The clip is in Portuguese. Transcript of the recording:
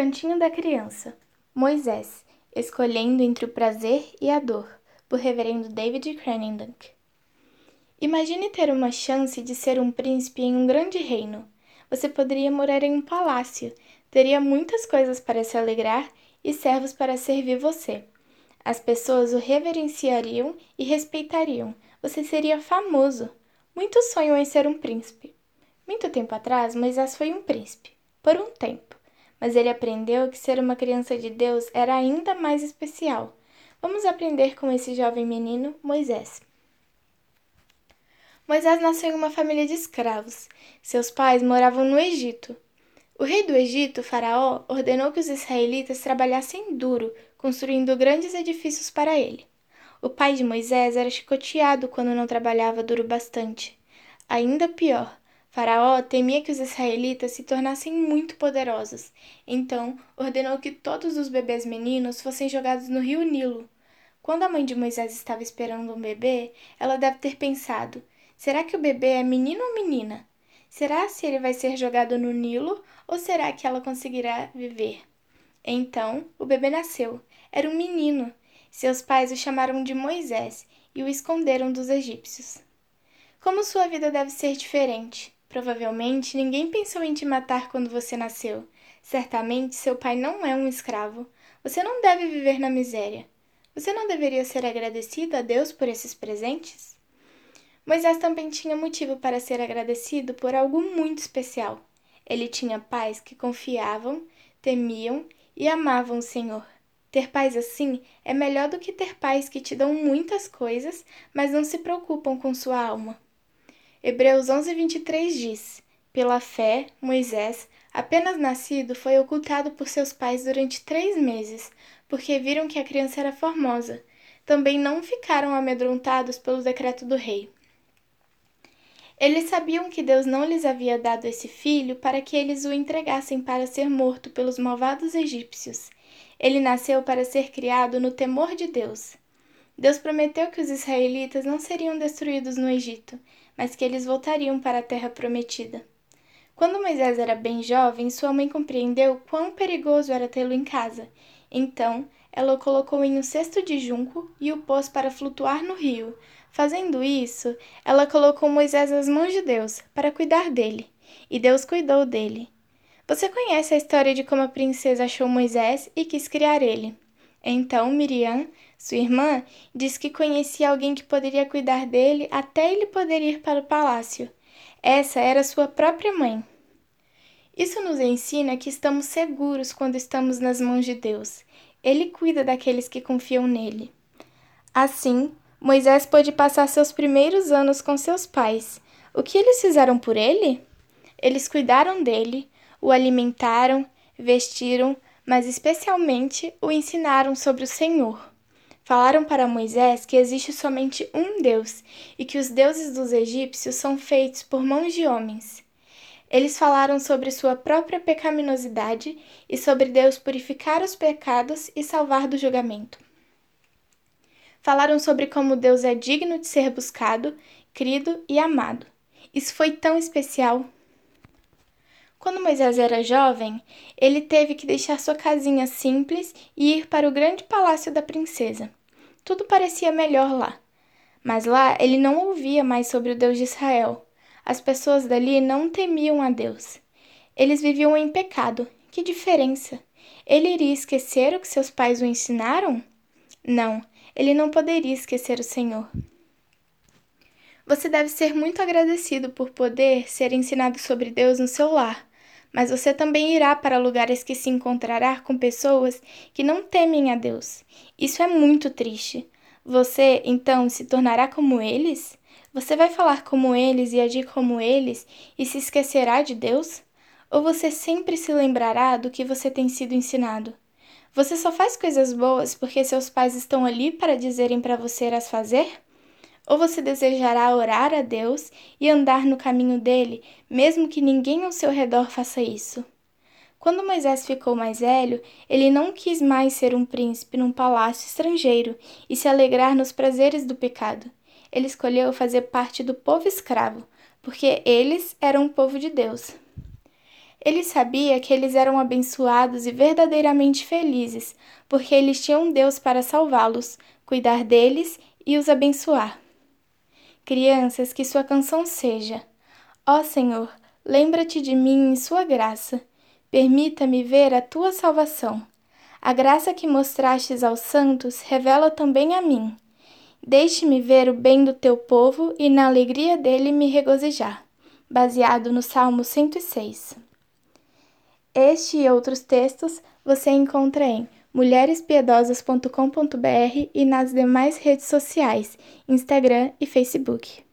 Cantinho da Criança. Moisés, escolhendo entre o prazer e a dor, por Reverendo David Cranendonk. Imagine ter uma chance de ser um príncipe em um grande reino. Você poderia morar em um palácio, teria muitas coisas para se alegrar e servos para servir você. As pessoas o reverenciariam e respeitariam. Você seria famoso. Muitos sonham em ser um príncipe. Muito tempo atrás, Moisés foi um príncipe, por um tempo mas ele aprendeu que ser uma criança de Deus era ainda mais especial. Vamos aprender com esse jovem menino, Moisés. Moisés nasceu em uma família de escravos. Seus pais moravam no Egito. O rei do Egito, Faraó, ordenou que os israelitas trabalhassem duro, construindo grandes edifícios para ele. O pai de Moisés era chicoteado quando não trabalhava duro bastante. Ainda pior, Faraó temia que os israelitas se tornassem muito poderosos, então ordenou que todos os bebês meninos fossem jogados no rio Nilo. Quando a mãe de Moisés estava esperando um bebê, ela deve ter pensado: será que o bebê é menino ou menina? Será se ele vai ser jogado no Nilo ou será que ela conseguirá viver? Então, o bebê nasceu. Era um menino. Seus pais o chamaram de Moisés e o esconderam dos egípcios. Como sua vida deve ser diferente? Provavelmente ninguém pensou em te matar quando você nasceu. Certamente seu pai não é um escravo. Você não deve viver na miséria. Você não deveria ser agradecido a Deus por esses presentes? Moisés também tinha motivo para ser agradecido por algo muito especial. Ele tinha pais que confiavam, temiam e amavam o Senhor. Ter pais assim é melhor do que ter pais que te dão muitas coisas, mas não se preocupam com sua alma. Hebreus 11, 23 diz: Pela fé, Moisés, apenas nascido, foi ocultado por seus pais durante três meses, porque viram que a criança era formosa. Também não ficaram amedrontados pelo decreto do rei. Eles sabiam que Deus não lhes havia dado esse filho para que eles o entregassem para ser morto pelos malvados egípcios. Ele nasceu para ser criado no temor de Deus. Deus prometeu que os israelitas não seriam destruídos no Egito, mas que eles voltariam para a terra prometida. Quando Moisés era bem jovem, sua mãe compreendeu quão perigoso era tê-lo em casa. Então, ela o colocou em um cesto de junco e o pôs para flutuar no rio. Fazendo isso, ela colocou Moisés nas mãos de Deus para cuidar dele, e Deus cuidou dele. Você conhece a história de como a princesa achou Moisés e quis criar ele. Então Miriam, sua irmã, disse que conhecia alguém que poderia cuidar dele até ele poder ir para o palácio. Essa era sua própria mãe. Isso nos ensina que estamos seguros quando estamos nas mãos de Deus. Ele cuida daqueles que confiam nele. Assim, Moisés pôde passar seus primeiros anos com seus pais. O que eles fizeram por ele? Eles cuidaram dele, o alimentaram, vestiram, mas especialmente o ensinaram sobre o Senhor. Falaram para Moisés que existe somente um Deus e que os deuses dos egípcios são feitos por mãos de homens. Eles falaram sobre sua própria pecaminosidade e sobre Deus purificar os pecados e salvar do julgamento. Falaram sobre como Deus é digno de ser buscado, crido e amado. Isso foi tão especial. Quando Moisés era jovem, ele teve que deixar sua casinha simples e ir para o grande palácio da princesa. Tudo parecia melhor lá. Mas lá ele não ouvia mais sobre o Deus de Israel. As pessoas dali não temiam a Deus. Eles viviam em pecado. Que diferença! Ele iria esquecer o que seus pais o ensinaram? Não, ele não poderia esquecer o Senhor. Você deve ser muito agradecido por poder ser ensinado sobre Deus no seu lar mas você também irá para lugares que se encontrará com pessoas que não temem a Deus. Isso é muito triste. Você, então, se tornará como eles? Você vai falar como eles e agir como eles e se esquecerá de Deus? Ou você sempre se lembrará do que você tem sido ensinado? Você só faz coisas boas porque seus pais estão ali para dizerem para você as fazer? Ou você desejará orar a Deus e andar no caminho dele, mesmo que ninguém ao seu redor faça isso? Quando Moisés ficou mais velho, ele não quis mais ser um príncipe num palácio estrangeiro e se alegrar nos prazeres do pecado. Ele escolheu fazer parte do povo escravo, porque eles eram o povo de Deus. Ele sabia que eles eram abençoados e verdadeiramente felizes, porque eles tinham Deus para salvá-los, cuidar deles e os abençoar. Crianças, que sua canção seja: Ó Senhor, lembra-te de mim em sua graça. Permita-me ver a tua salvação. A graça que mostrastes aos santos revela também a mim. Deixe-me ver o bem do teu povo e na alegria dele me regozijar. Baseado no Salmo 106. Este e outros textos você encontra em mulherespiedosas.com.br e nas demais redes sociais, Instagram e Facebook.